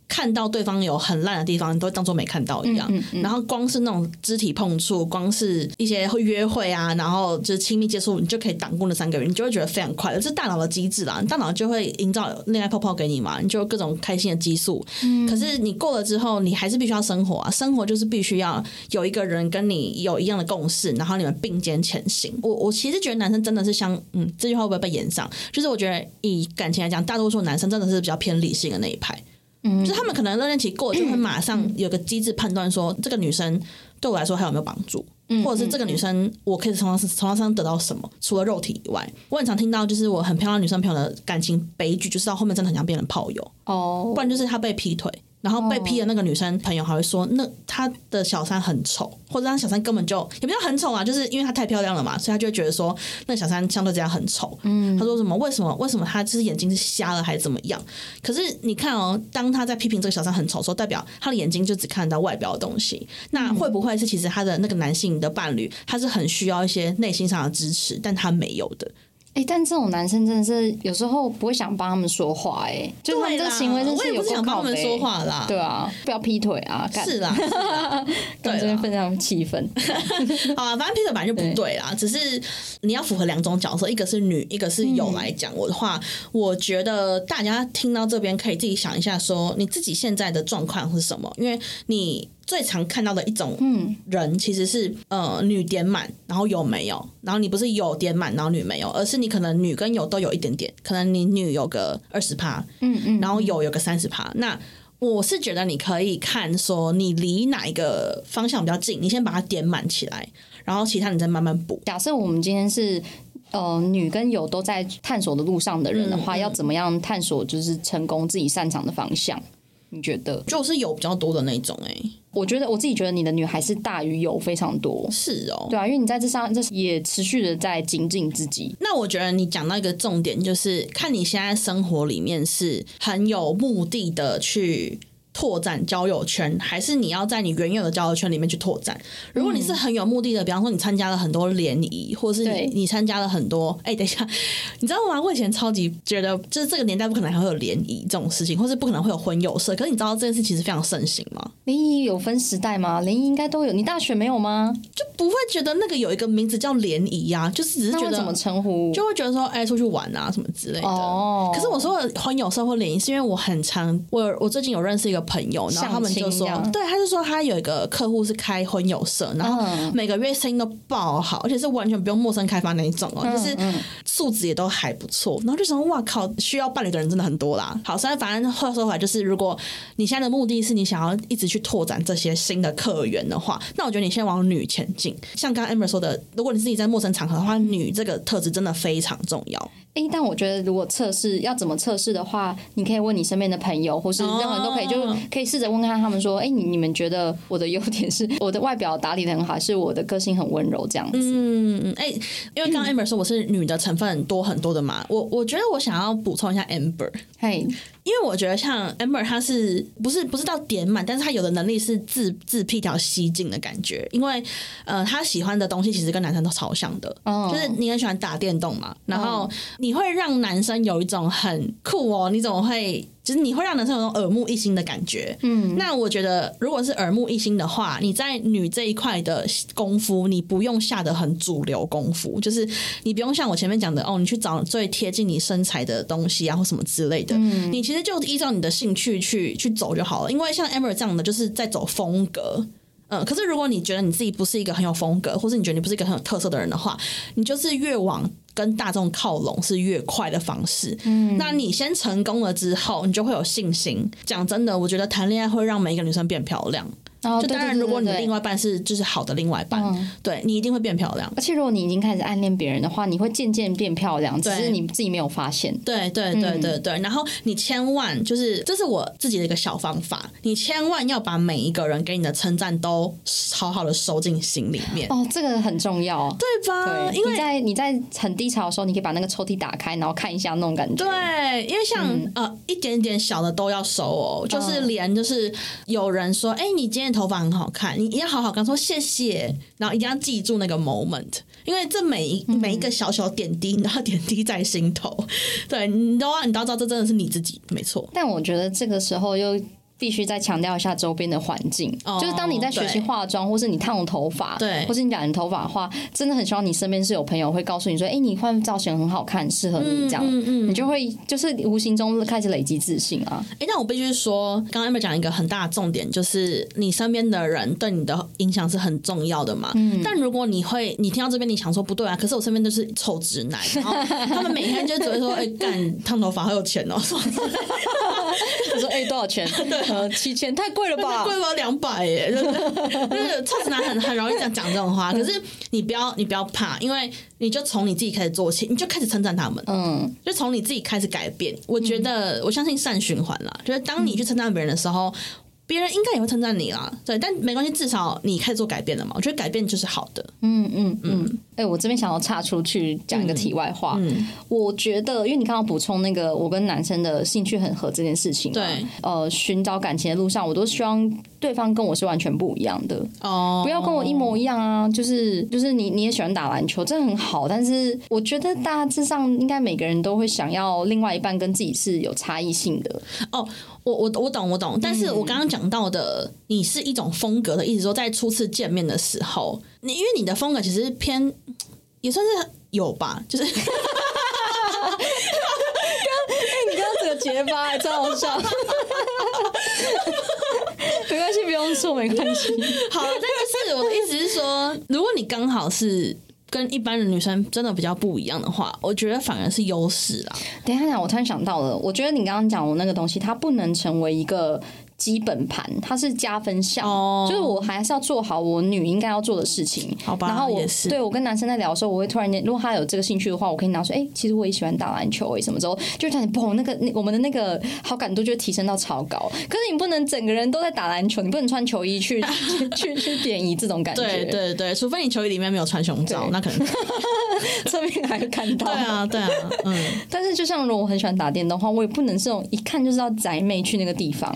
看到对方有很烂的地方，你都会当做没看到一样。然后光是那种肢体碰触，光是一些会约会啊，然后就是亲密接触，你就可以挡过那三个月，你就会觉得非常快乐。这是大脑的机制啦，大脑就会营造恋爱泡泡给你嘛，你就各种开心的激素。可是你过了之后，你还是必须要生活啊，生活就是必须要有一个人跟你有一样的共识，然后你们并肩前行。我我其实觉得男生真的是相，嗯，这句话会不会被延上？就是我觉得以感情来讲，大多数男生真的是比较偏理性的那一派。嗯，就是他们可能热恋期过，就会马上有个机制判断说，这个女生对我来说还有没有帮助，或者是这个女生我可以从她从她身上得到什么，除了肉体以外。我很常听到，就是我很漂亮女生朋友的感情悲剧，就是到后面真的很想变成炮友，哦不，然就是她被劈腿。然后被批的那个女生朋友还会说，那她的小三很丑，或者她小三根本就也不叫很丑啊，就是因为她太漂亮了嘛，所以她就会觉得说，那小三相对这样很丑。嗯，她说什么？为什么？为什么她就是眼睛是瞎了还是怎么样？可是你看哦，当她在批评这个小三很丑的时候，代表她的眼睛就只看得到外表的东西。那会不会是其实她的那个男性的伴侣，他是很需要一些内心上的支持，但他没有的？哎、但这种男生真的是有时候不会想帮他们说话、哎，就是他们这个行为真我也不是是有够想帮他们说话啦。对啊，不要劈腿啊，是啦，是啦 跟这对啦边非常气愤。好啊，反正 Peter 本来就不对啦，只是你要符合两种角色，一个是女，一个是有来讲我的话，我觉得大家听到这边可以自己想一下，说你自己现在的状况是什么，因为你。最常看到的一种人其实是呃女点满，然后有没有，然后你不是有点满，然后女没有，而是你可能女跟有都有一点点，可能你女有个二十趴，嗯嗯，然后有有个三十趴，那我是觉得你可以看说你离哪一个方向比较近，你先把它点满起来，然后其他你再慢慢补。假设我们今天是。呃，女跟有都在探索的路上的人的话，嗯嗯要怎么样探索就是成功自己擅长的方向？你觉得？就是有比较多的那种、欸，哎，我觉得我自己觉得你的女孩是大于有非常多，是哦。对啊，因为你在这上这也持续的在精进自己。那我觉得你讲到一个重点，就是看你现在生活里面是很有目的的去。拓展交友圈，还是你要在你原有的交友圈里面去拓展？如果你是很有目的的，比方说你参加了很多联谊，或者是你你参加了很多，哎、等一下，你知道吗？我以前超级觉得，就是这个年代不可能还会有联谊这种事情，或是不可能会有婚友社。可是你知道这件事其实非常盛行吗？联谊有分时代吗？联谊应该都有，你大学没有吗？就不会觉得那个有一个名字叫联谊呀，就是只是觉得怎么称呼，就会觉得说，哎，出去玩啊什么之类的。哦。可是我说的婚友社或联谊，是因为我很常，我我最近有认识一个朋友，然后他们就说，对，他就说他有一个客户是开婚友社，然后每个月生意都爆好，而且是完全不用陌生开发那一种哦，就是素质也都还不错。然后就想，哇靠，需要伴侣的人真的很多啦。好，所以反正话说回来，就是如果你现在的目的是你想要一直去拓展这些新的客源的话，那我觉得你先往女前进。像刚刚 Amber 说的，如果你自己在陌生场合的话，女这个特质真的非常重要。哎，但我觉得如果测试要怎么测试的话，你可以问你身边的朋友，或是任何人都可以，就可以试着问看他们说，哎，你你们觉得我的优点是我的外表打理的很好，还是我的个性很温柔这样子？嗯嗯，哎，因为刚刚 Amber 说我是女的成分很多很多的嘛，我我觉得我想要补充一下 Amber，嘿。因为我觉得像 Amber，他是不是不是到点满，但是他有的能力是自自辟条吸进的感觉。因为呃，他喜欢的东西其实跟男生都超像的，就是你很喜欢打电动嘛，然后你会让男生有一种很酷哦，你怎么会？就是你会让男生有种耳目一新的感觉，嗯，那我觉得如果是耳目一新的话，你在女这一块的功夫，你不用下的很主流功夫，就是你不用像我前面讲的哦，你去找最贴近你身材的东西啊，或什么之类的，嗯，你其实就依照你的兴趣去去走就好了。因为像 Amber 这样的，就是在走风格，嗯，可是如果你觉得你自己不是一个很有风格，或是你觉得你不是一个很有特色的人的话，你就是越往。跟大众靠拢是越快的方式。嗯，那你先成功了之后，你就会有信心。讲真的，我觉得谈恋爱会让每一个女生变漂亮。就当然，如果你的另外一半是就是好的另外一半，对你一定会变漂亮。而且如果你已经开始暗恋别人的话，你会渐渐变漂亮，只是你自己没有发现。对对对对对。然后你千万就是，这是我自己的一个小方法，你千万要把每一个人给你的称赞都好好的收进心里面。哦，这个很重要，对吧？因为在你在很低潮的时候，你可以把那个抽屉打开，然后看一下那种感觉。对，因为像呃一点点小的都要收哦，就是连就是有人说，哎，你今天。头发很好看，你一定要好好跟他说谢谢，然后一定要记住那个 moment，因为这每一每一个小小点滴，你都要点滴在心头。对你都要，你都要知道，这真的是你自己，没错。但我觉得这个时候又。必须再强调一下周边的环境，就是当你在学习化妆，或是你烫头发，对，或是你染头发的话，真的很希望你身边是有朋友会告诉你说：“哎，你换造型很好看，适合你。”这样，你就会就是无形中开始累积自信啊。哎，那我必须说，刚刚有讲一个很大的重点，就是你身边的人对你的影响是很重要的嘛。但如果你会，你听到这边你想说不对啊，可是我身边都是臭直男，然后他们每天就只会说：“哎，干烫头发好有钱哦。” 他说：“哎，多少钱？” 对。呃，七千太贵了吧？贵了两百耶！就是超直男很很容易讲讲这种话，可是你不要你不要怕，因为你就从你自己开始做起，你就开始称赞他们，嗯，就从你自己开始改变。我觉得我相信善循环啦，就是当你去称赞别人的时候。别人应该也会称赞你啦，对，但没关系，至少你开始做改变了嘛。我觉得改变就是好的。嗯嗯嗯。哎，我这边想要岔出去讲一个题外话。嗯。我觉得，因为你刚刚补充那个我跟男生的兴趣很合这件事情，对，呃，寻找感情的路上，我都希望对方跟我是完全不一样的。哦。不要跟我一模一样啊！就是就是你你也喜欢打篮球，这很好，但是我觉得大致上应该每个人都会想要另外一半跟自己是有差异性的。哦。我我我懂我懂，但是我刚刚讲到的，你是一种风格的意思，说在初次见面的时候，你因为你的风格其实偏也算是有吧，就是，刚哎，你刚刚这个结巴真好笑，没关系，不用说，没关系。好，但是我的意思是说，如果你刚好是。跟一般的女生真的比较不一样的话，我觉得反而是优势啦。等一下，我突然想到了，我觉得你刚刚讲我那个东西，它不能成为一个。基本盘它是加分项，就是我还是要做好我女应该要做的事情。好吧，然后我对我跟男生在聊的时候，我会突然间，如果他有这个兴趣的话，我可以拿出，哎，其实我也喜欢打篮球，哎，什么之后就这样，嘣，那个那我们的那个好感度就提升到超高。可是你不能整个人都在打篮球，你不能穿球衣去 去去点移这种感觉。对对对，除非你球衣里面没有穿胸罩，那可能侧面还会看到。对啊对啊，嗯。但是就像如果我很喜欢打电动的话，我也不能这种一看就知道宅妹去那个地方。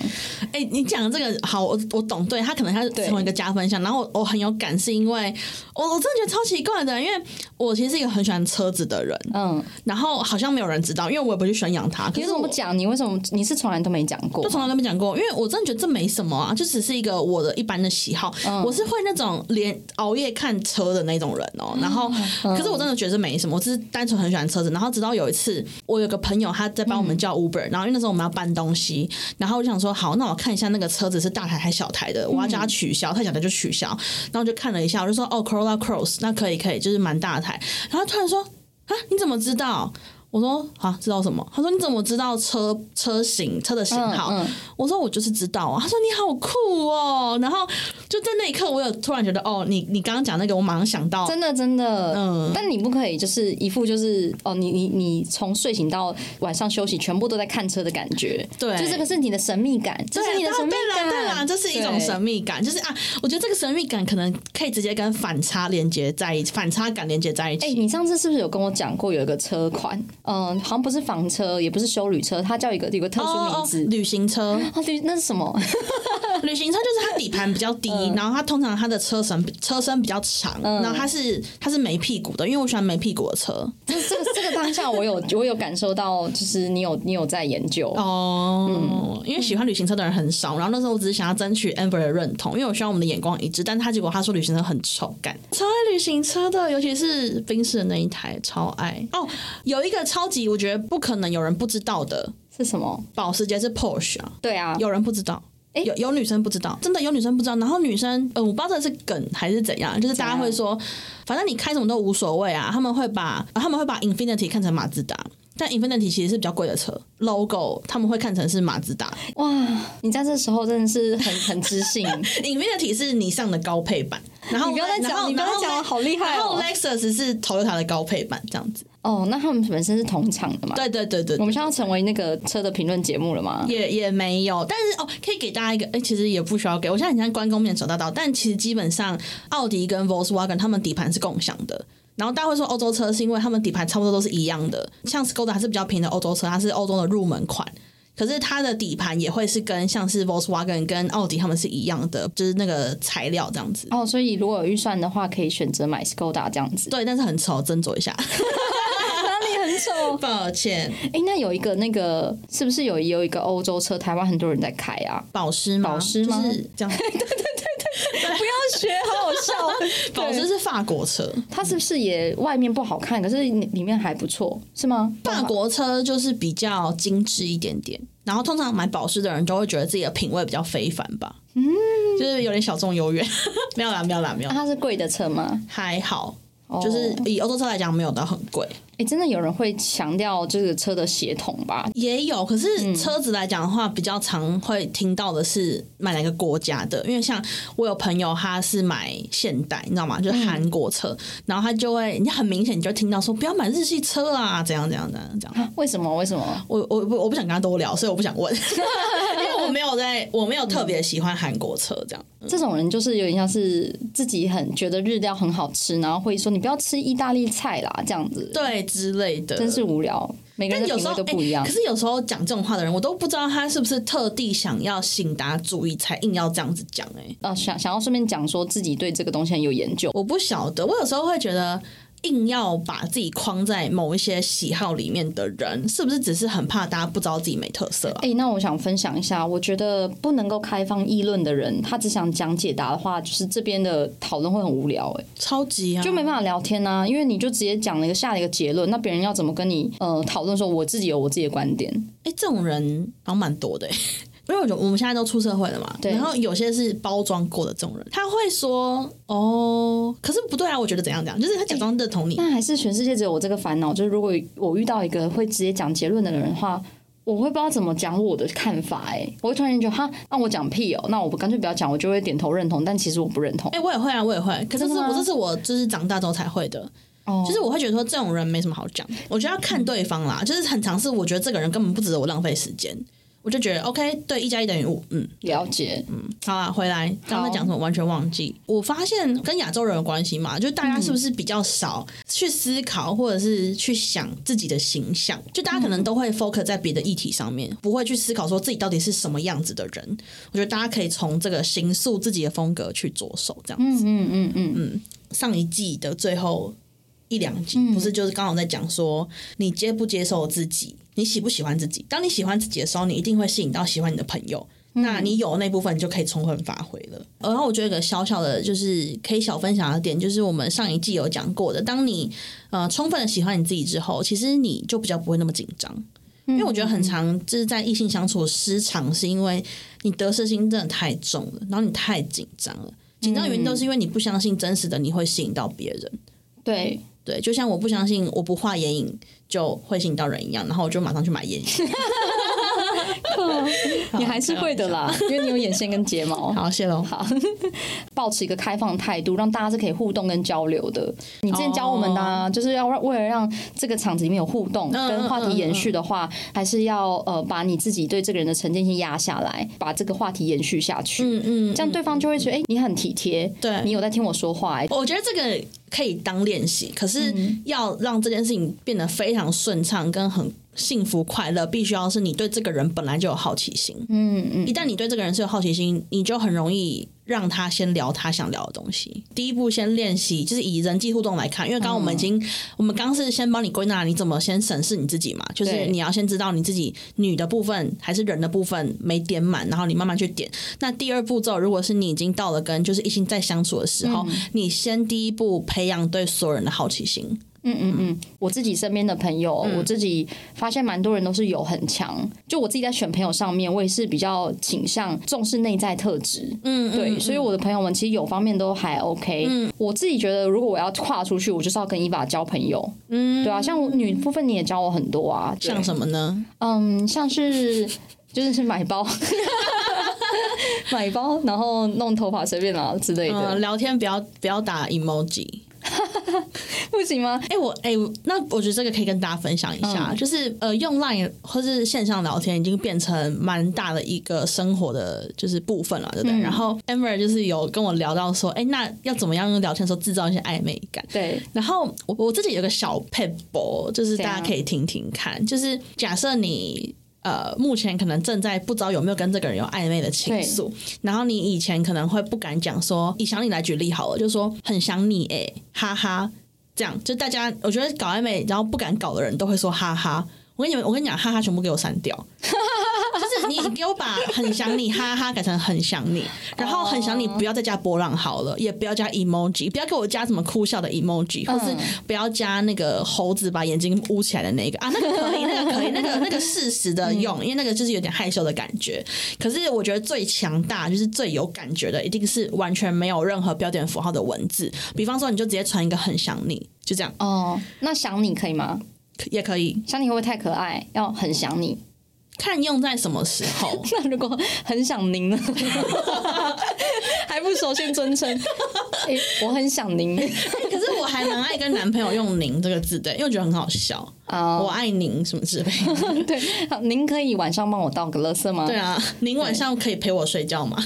哎、你讲的这个好，我我懂，对他可能他是对成为一个加分项，然后我我很有感，是因为我我真的觉得超奇怪的，因为我其实是一个很喜欢车子的人，嗯，然后好像没有人知道，因为我也不去宣扬它，可你是我怎么讲？你为什么你是从来都没讲过就？从来都没讲过，因为我真的觉得这没什么啊，就只是一个我的一般的喜好。嗯我是会那种连熬夜看车的那种人哦、然后嗯可是我真的觉得这没什么，我只是单纯很喜欢车子。然后直到有一次，我有个朋友他在帮我们叫 Uber，、然后因为那时候我们要搬东西，然后我就想说好，那我看一下那个车子是大台还小台的，我要叫他取消，他小台就取消。然后就看了一下，我就说哦，Corolla Cross，那可以可以，就是蛮大台。然后突然说啊，你怎么知道？我说啊，知道什么？他说你怎么知道车车型车的型号？嗯嗯我说我就是知道啊。他说你好酷哦。然后就在那一刻，我有突然觉得哦，你你刚刚讲那个，我马上想到，真的真的，嗯但你不可以就是一副就是哦，你你你从睡醒到晚上休息，全部都在看车的感觉，对就这个是你的神秘感，这是你的神秘感，对啦，这是一种神秘感，就是啊，我觉得这个神秘感可能可以直接跟反差连接在一起，反差感连接在一起。哎、你上次是不是有跟我讲过有一个车款？嗯、好像不是房车，也不是修旅车，它叫一个有个特殊哦哦名字。旅行车，哦，对，那是什么？旅行车就是它底盘比较低，嗯然后它通常它的车身车身比较长，然后它是它是没屁股的，因为我喜欢没屁股的车。这这个这个当下，我有 我有感受到，就是你有你有在研究。哦，因为喜欢旅行车的人很少，然后那时候我只是想要争取 Amber 的认同，因为我希望我们的眼光一致，但他结果他说旅行车很丑，干超爱旅行车的，尤其是宾士的那一台，超爱哦。有一个超级我觉得不可能有人不知道的是什么？保时捷是 Porsche 啊，对啊，有人不知道。有有女生不知道，真的有女生不知道。然后女生，呃，我不知道这是梗还是怎样，就是大家会说，反正你开什么都无所谓啊。他们会把他们会把 Infinity 看成马自达，但 Infinity 其实是比较贵的车，logo 他们会看成是马自达。哇，你在这时候真的是很很知性。Infinity 是你上的高配版，然后你不要再讲你不要再然后讲了好厉害哦然后 Lexus 是 Toyota 的高配版，这样子。哦，那他们本身是同厂的嘛？对对对对我们现在要成为那个车的评论节目了吗？也也没有，但是哦，可以给大家一个，哎、其实也不需要给。我现在很像关公面走大刀，但其实基本上奥迪跟 Volkswagen 他们底盘是共享的。然后大家会说欧洲车是因为他们底盘差不多都是一样的，像 Skoda 还是比较平的欧洲车，它是欧洲的入门款。可是它的底盘也会是跟像是 Volkswagen 跟奥迪他们是一样的，就是那个材料这样子。哦，所以如果有预算的话，可以选择买 Skoda 这样子。对，但是很丑，斟酌一下。哪里很丑？抱歉，哎、那有一个那个是不是有有一个欧洲车，台湾很多人在开啊？保湿吗？保湿吗就是这样。不要学，好好笑。保时是法国车，它是不是也外面不好看，可是里面还不错，是吗？法国车就是比较精致一点点。然后通常买保时的人都会觉得自己的品味比较非凡吧，嗯，就是有点小众优越。没有啦，没有啦，没有它是贵的车吗？还好，哦就是以欧洲车来讲，没有到很贵。哎、真的有人会强调这个车的协同吧？也有，可是车子来讲的话，比较常会听到的是买哪个国家的，因为像我有朋友他是买现代，你知道吗？就是韩国车，然后他就会，你很明显你就听到说不要买日系车啦，怎样怎样怎样怎样。为什么？为什么？我我我我不想跟他多聊，所以我不想问，因为我没有在，我没有特别喜欢韩国车这样。这种人就是有点像是自己很觉得日料很好吃，然后会说你不要吃意大利菜啦，这样子，对之类的，真是无聊。每个人有时候味都不一样。欸可是有时候讲这种话的人，我都不知道他是不是特地想要醒达主义，才硬要这样子讲。哎，呃，想想要顺便讲说自己对这个东西很有研究。我不晓得，我有时候会觉得。硬要把自己框在某一些喜好里面的人，是不是只是很怕大家不知道自己没特色啊？哎、那我想分享一下，我觉得不能够开放议论的人，他只想讲解答的话，就是这边的讨论会很无聊、哎，超级啊，就没办法聊天啊，因为你就直接讲了一个下了一个结论，那别人要怎么跟你呃讨论说我自己有我自己的观点？哎、这种人好像蛮多的、欸，因为我觉得我们现在都出社会了嘛，对然后有些是包装过的这种人，他会说哦，可是不对啊，我觉得怎样怎样，就是他假装认同你。那还是全世界只有我这个烦恼，就是如果我遇到一个会直接讲结论的人的话。我会不知道怎么讲我的看法、哎，我会突然觉得哈，那我讲屁哦，那我干脆不要讲，我就会点头认同，但其实我不认同哎、。我也会啊，我也会，可是我这是我就是长大之后才会的，哦就是我会觉得说这种人没什么好讲，我觉得要看对方啦，就是很尝试，我觉得这个人根本不值得我浪费时间。我就觉得 OK，对，一加一等于五，嗯，了解。嗯好啊，回来刚才讲什么完全忘记。我发现跟亚洲人有关系嘛，就大家是不是比较少去思考或者是去想自己的形象？就大家可能都会 focus 在别的议题上面，不会去思考说自己到底是什么样子的人。我觉得大家可以从这个形塑自己的风格去着手，这样子。嗯嗯嗯嗯，上一季的最后一两集，不是就是刚好在讲说你接不接受自己，你喜不喜欢自己？当你喜欢自己的时候，你一定会吸引到喜欢你的朋友。那你有那部分，你就可以充分发挥了。然后我觉得一个小小的，就是可以小分享的点，就是我们上一季有讲过的，当你呃充分的喜欢你自己之后，其实你就比较不会那么紧张。因为我觉得很长，就是在异性相处失常，是因为你得失心真的太重了，然后你太紧张了。紧张原因都是因为你不相信真实的你会吸引到别人。对对，就像我不相信我不画眼影就会吸引到人一样，然后我就马上去买眼影。你还是会的啦，因为你有眼线跟睫毛。好，谢喽。好，保持一个开放态度，让大家是可以互动跟交流的。你之前教我们的，啊，就是要为了让这个场子里面有互动跟话题延续的话，还是要呃把你自己对这个人的成见先压下来，把这个话题延续下去。嗯嗯，这样对方就会觉得，哎，你很体贴，对你有在听我说话。我觉得这个可以当练习，可是要让这件事情变得非常顺畅跟很。幸福快乐必须要是你对这个人本来就有好奇心，嗯嗯，一旦你对这个人是有好奇心，你就很容易让他先聊他想聊的东西。第一步先练习，就是以人际互动来看，因为刚刚我们已经，我们刚是先帮你归纳，你怎么先审视你自己嘛，就是你要先知道你自己女的部分还是人的部分没点满，然后你慢慢去点。那第二步骤，如果是你已经到了跟就是异性在相处的时候，你先第一步培养对所有人的好奇心。嗯嗯嗯，我自己身边的朋友，我自己发现蛮多人都是有很强。就我自己在选朋友上面，我也是比较倾向重视内在特质。嗯，对，所以我的朋友们其实有方面都还 OK。嗯，我自己觉得，如果我要跨出去，我就是要跟伊娃交朋友。嗯，对啊，像女部分你也教我很多啊，像什么呢？嗯，像是就是是买包，买包，然后弄头发随便拿之类的。聊天不要不要打 emoji。不行吗？哎，我哎，那我觉得这个可以跟大家分享一下，就是呃，用 Line 或是线上聊天已经变成蛮大的一个生活的就是部分了，对不对？然后 Amber 就是有跟我聊到说，哎，那要怎么样用聊天的时候制造一些暧昧感？对。然后我我自己有个小 pebble，就是大家可以听听看，就是假设你。呃，目前可能正在不知道有没有跟这个人有暧昧的情愫，然后你以前可能会不敢讲说，以想你来举例好了，就说很想你哎，哈哈，这样就大家我觉得搞暧昧然后不敢搞的人都会说哈哈，我跟你们我跟你讲哈哈全部给我删掉。就是你给我把很想你哈哈改成很想你，然后很想你不要再加波浪好了，也不要加 emoji，不要给我加什么哭笑的 emoji，或是不要加那个猴子把眼睛捂起来的那个啊，那个可以，那个可以，那个 那个适时的用，因为那个就是有点害羞的感觉。可是我觉得最强大就是最有感觉的，一定是完全没有任何标点符号的文字。比方说，你就直接传一个很想你，就这样。哦，那想你可以吗？也可以。想你会不会太可爱？要很想你。看用在什么时候？那如果很想您呢？还不首先尊称？哎，我很想您。可是我还蛮爱跟男朋友用“您”这个字的，因为我觉得很好笑。啊，我爱您什么之类的。对，您可以晚上帮我倒个垃圾吗？对啊，您晚上可以陪我睡觉吗？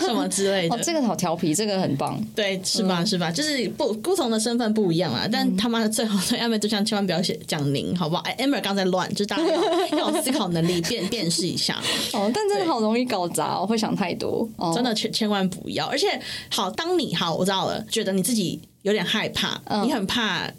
什么之类的。哦，这个好调皮，这个很棒。对，是吧？是吧？就是不不同的身份不一样啊。但他妈的最好对暧昧对象千万不要写讲您，好不好？哎，Amber 刚才乱，就是大家要有思考能力，辨辨识一下。哦，但真的好容易搞砸，会想太多。真的千千万不要。而且，好，当你好，我知道了，觉得你自己有点害怕，你很怕。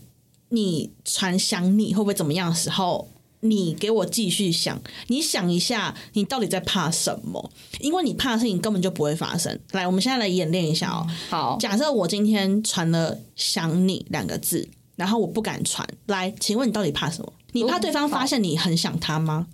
你传想你会不会怎么样的时候，你给我继续想，你想一下，你到底在怕什么？因为你怕的事情根本就不会发生。来，我们现在来演练一下哦。好，假设我今天传了“想你”两个字，然后我不敢传。来，请问你到底怕什么？你怕对方发现你很想他吗？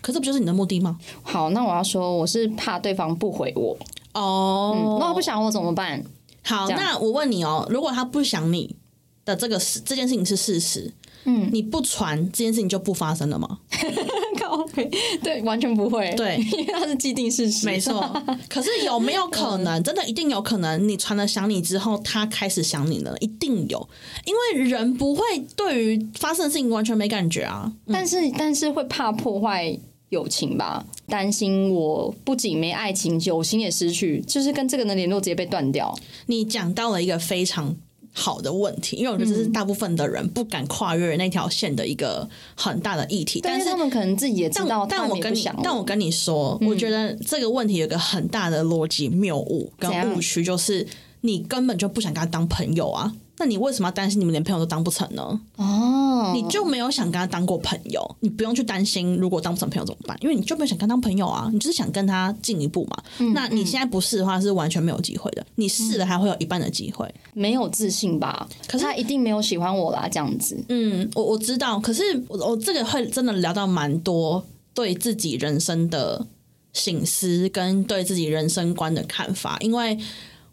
可这不就是你的目的吗？好，那我要说，我是怕对方不回我。哦，那我不想我怎么办？好，那我问你哦，如果他不想你？的这个事，这件事情是事实。嗯，你不传这件事情就不发生了吗？对，完全不会。对，因为它是既定事实。没错。可是有没有可能，真的一定有可能，你传了想你之后，他开始想你了？一定有，因为人不会对于发生的事情完全没感觉啊。但是，但是会怕破坏友情吧，担心我不仅没爱情，友情也失去，就是跟这个人联络直接被断掉。你讲到了一个非常好的问题，因为我觉得这是大部分的人不敢跨越那条线的一个很大的议题。但是他们可能自己也知道，但我跟你，但我跟你说，我觉得这个问题有个很大的逻辑谬误跟误区，就是你根本就不想跟他当朋友啊。那你为什么要担心你们连朋友都当不成呢？哦，你就没有想跟他当过朋友，你不用去担心如果当不成朋友怎么办，因为你就没有想跟他当朋友啊，你就是想跟他进一步嘛。那你现在不试的话，是完全没有机会的。你试了还会有一半的机会，没有自信吧？可是他一定没有喜欢我啦，这样子。嗯，我我知道，可是我我这个会真的聊到蛮多对自己人生的醒思跟对自己人生观的看法，因为。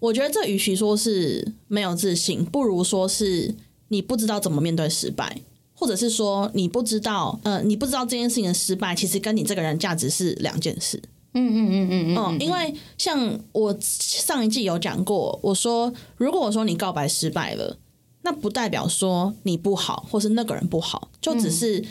我觉得这与其说是没有自信，不如说是你不知道怎么面对失败，或者是说你不知道，呃，你不知道这件事情的失败其实跟你这个人价值是两件事。嗯嗯嗯嗯嗯。因为像我上一季有讲过，我说如果我说你告白失败了，那不代表说你不好，或是那个人不好，就只是。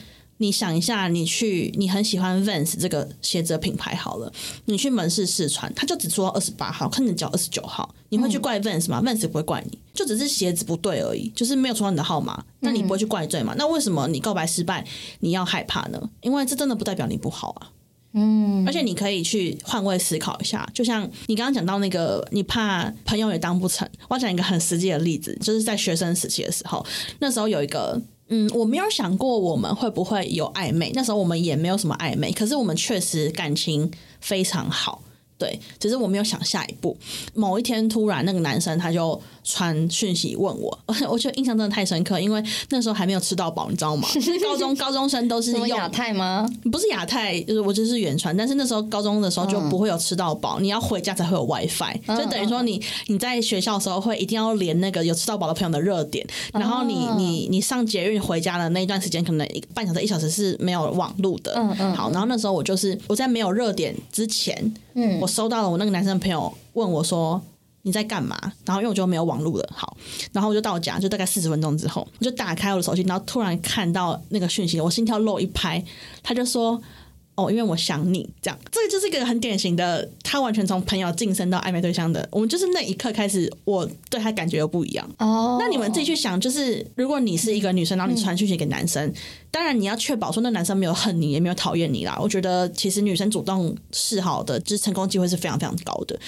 你想一下，你去你很喜欢 Vans 这个鞋子品牌好了，你去门市试穿，他就只说二十八号，看你脚二十九号，你会去怪 Vans 吗？Vans 不会怪你，就只是鞋子不对而已，就是没有出到你的号码，那你不会去怪罪嘛？那为什么你告白失败你要害怕呢？因为这真的不代表你不好啊。嗯，而且你可以去换位思考一下，就像你刚刚讲到那个，你怕朋友也当不成。我讲一个很实际的例子，就是在学生时期的时候，那时候有一个。嗯，我没有想过我们会不会有暧昧，那时候我们也没有什么暧昧，可是我们确实感情非常好。对，只是我没有想下一步。某一天突然，那个男生他就传讯息问我，我觉得印象真的太深刻，因为那时候还没有吃到饱，你知道吗？高中高中生都是用亚太吗？不是亚太，就是我就是远传。但是那时候高中的时候就不会有吃到饱，你要回家才会有 WiFi，就等于说你你在学校的时候会一定要连那个有吃到饱的朋友的热点，然后你你你上捷运回家的那一段时间，可能一半小时一小时是没有网路的。嗯嗯。好，然后那时候我就是我在没有热点之前。嗯，我收到了我那个男生的朋友问我说你在干嘛，然后因为我就没有网络了，好，然后我就到家，就大概四十分钟之后，我就打开我的手机，然后突然看到那个讯息，我心跳漏一拍，他就说。哦，因为我想你，这样，这个就是一个很典型的，他完全从朋友晋升到暧昧对象的。我们就是那一刻开始，我对他感觉又不一样。哦，那你们自己去想，就是如果你是一个女生，然后你传讯息给男生，当然你要确保说那男生没有恨你，也没有讨厌你啦。我觉得其实女生主动示好的，就是成功机会是非常非常高的。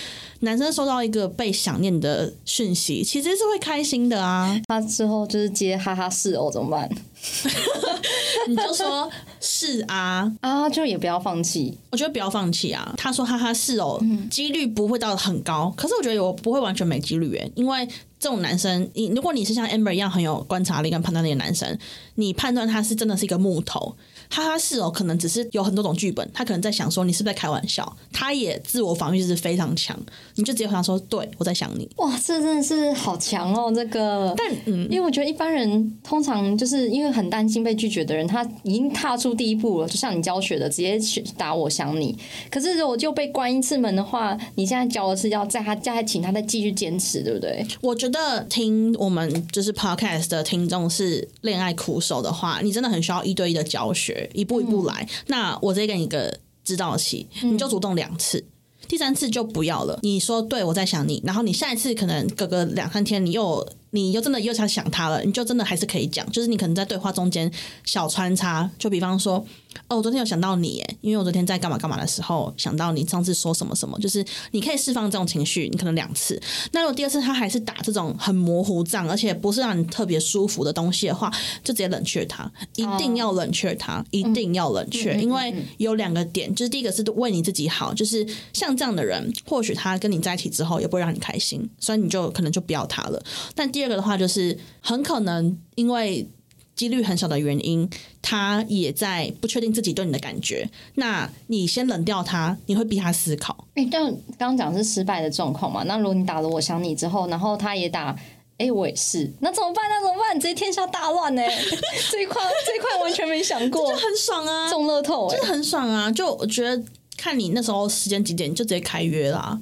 男生收到一个被想念的讯息，其实是会开心的啊。他之后就是接哈哈是哦，怎么办？你就说是啊啊，就也不要放弃。我觉得不要放弃啊。他说哈哈是哦，几率不会到很高，可是我觉得我不会完全没几率耶，因为这种男生，你如果你是像 Amber 一样很有观察力跟判断力的男生，你判断他是真的是一个木头。哈哈是哦，可能只是有很多种剧本，他可能在想说你是不是在开玩笑，他也自我防御是非常强，你就直接回答说对我在想你。哇，这真的是好强哦，这个。但嗯，因为我觉得一般人通常就是因为很担心被拒绝的人，他已经踏出第一步了，就像你教学的，直接去打我想你。可是如果就被关一次门的话，你现在教的是要在他再请他再继续坚持，对不对？我觉得听我们就是 podcast 的听众是恋爱苦手的话，你真的很需要一对一的教学。一步一步来，那我再给你一个指导期，你就主动两次，第三次就不要了。你说对我在想你，然后你下一次可能隔个两三天，你又你又真的又想想他了，你就真的还是可以讲，就是你可能在对话中间小穿插，就比方说。哦，我昨天有想到你，耶，因为我昨天在干嘛干嘛的时候想到你，上次说什么什么，就是你可以释放这种情绪，你可能两次。那如果第二次他还是打这种很模糊仗，而且不是让你特别舒服的东西的话，就直接冷却他，一定要冷却他，一定要冷却，因为有两个点，就是第一个是为你自己好，就是像这样的人，或许他跟你在一起之后也不会让你开心，所以你就可能就不要他了。但第二个的话，就是很可能因为。几率很小的原因，他也在不确定自己对你的感觉。那你先冷掉他，你会逼他思考。哎，但刚刚讲是失败的状况嘛？那如果你打了我想你之后，然后他也打，哎，我也是，那怎么办？那怎么办？直接天下大乱呢？这一块这一块完全没想过，就很爽啊，中乐透，就很爽啊！就我觉得看你那时候时间几点，就直接开约啦。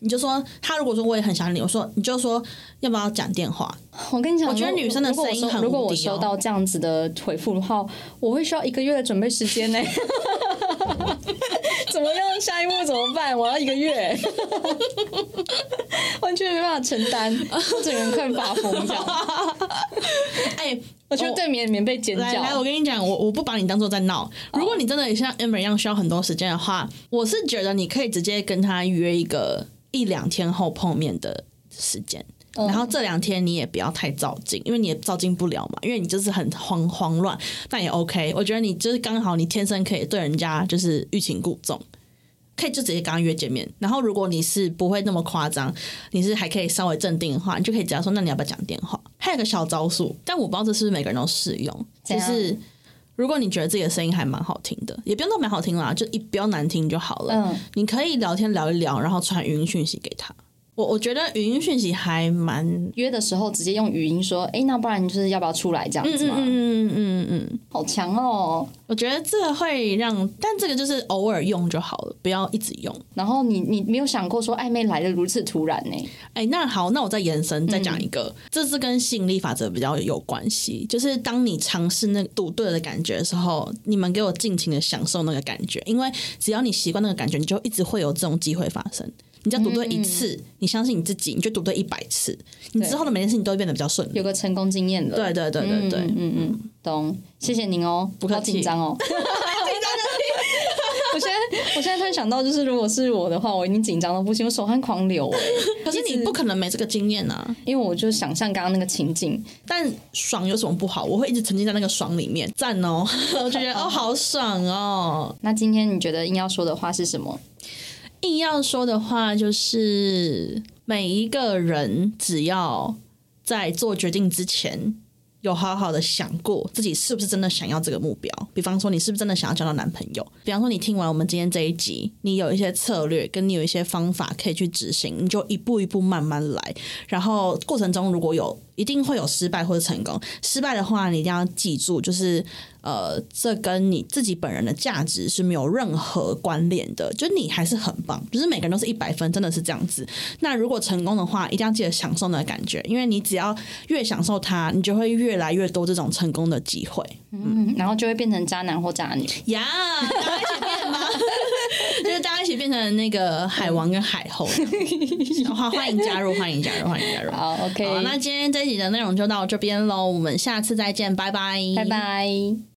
你就说他如果说我也很想你，我说你就说要不要讲电话？我跟你讲，我觉得女生的声音很如果我收到这样子的回复的话，我会需要一个月的准备时间呢。怎么样？下一步怎么办？我要一个月，完全没办法承担，我整个人快发疯这样。哎、我就对棉棉被尖来来，叫我。跟你讲，我我不把你当做在闹。如果你真的也像 Amber 一样需要很多时间的话，我是觉得你可以直接跟他约一个一两天后碰面的时间。然后这两天你也不要太照进，因为你也照进不了嘛，因为你就是很慌慌乱，但也 OK。我觉得你就是刚好你天生可以对人家就是欲擒故纵，可以就直接跟他约见面。然后如果你是不会那么夸张，你是还可以稍微镇定的话，你就可以直接说，那你要不要讲电话？还有一个小招数，但我不知道这是不是每个人都适用，就是如果你觉得自己的声音还蛮好听的，也不用到蛮好听啦，就一不要难听就好了。嗯你可以聊天聊一聊，然后传语音讯息给他。我我觉得语音讯息还蛮约的时候直接用语音说：“哎、那不然就是要不要出来这样子嘛？”嗯嗯嗯嗯嗯，好强哦！我觉得这个会让，但这个就是偶尔用就好了，不要一直用。然后你你没有想过说暧昧来的如此突然呢？哎、那好，那我再延伸再讲一个，这是跟吸引力法则比较有关系。就是当你尝试那赌对的感觉的时候，你们给我尽情的享受那个感觉，因为只要你习惯那个感觉，你就一直会有这种机会发生。你只要赌对一次，你相信你自己，你就赌对一百次，你之后的每件事情都会变得比较顺利。有个成功经验了。对对对对对，嗯嗯，懂。谢谢您哦，不客气好紧张哦。我现在我现在突然想到，就是如果是我的话，我已经紧张到不行，我手汗狂流哎、可是你不可能没这个经验啊。因为我就想象刚刚那个情境，但爽有什么不好？我会一直沉浸在那个爽里面，赞哦！我就觉得哦，好爽哦。那今天你觉得硬要说的话是什么？硬要说的话，就是每一个人只要在做决定之前，有好好的想过自己是不是真的想要这个目标。比方说，你是不是真的想要交到男朋友？比方说，你听完我们今天这一集，你有一些策略，跟你有一些方法可以去执行，你就一步一步慢慢来。然后过程中如果有一定会有失败或者成功，失败的话，你一定要记住，就是呃，这跟你自己本人的价值是没有任何关联的，就你还是很棒，就是每个人都是一百分，真的是这样子。那如果成功的话，一定要记得享受那个感觉，因为你只要越享受它，你就会越来越多这种成功的机会。嗯，然后就会变成渣男或渣女。呀，大家一起变吧？就是大家一起变成那个海王跟海后，欢欢迎加入，欢迎加入，欢迎加入。好，OK，好，那今天自己的内容就到这边喽，我们下次再见，拜拜，拜拜。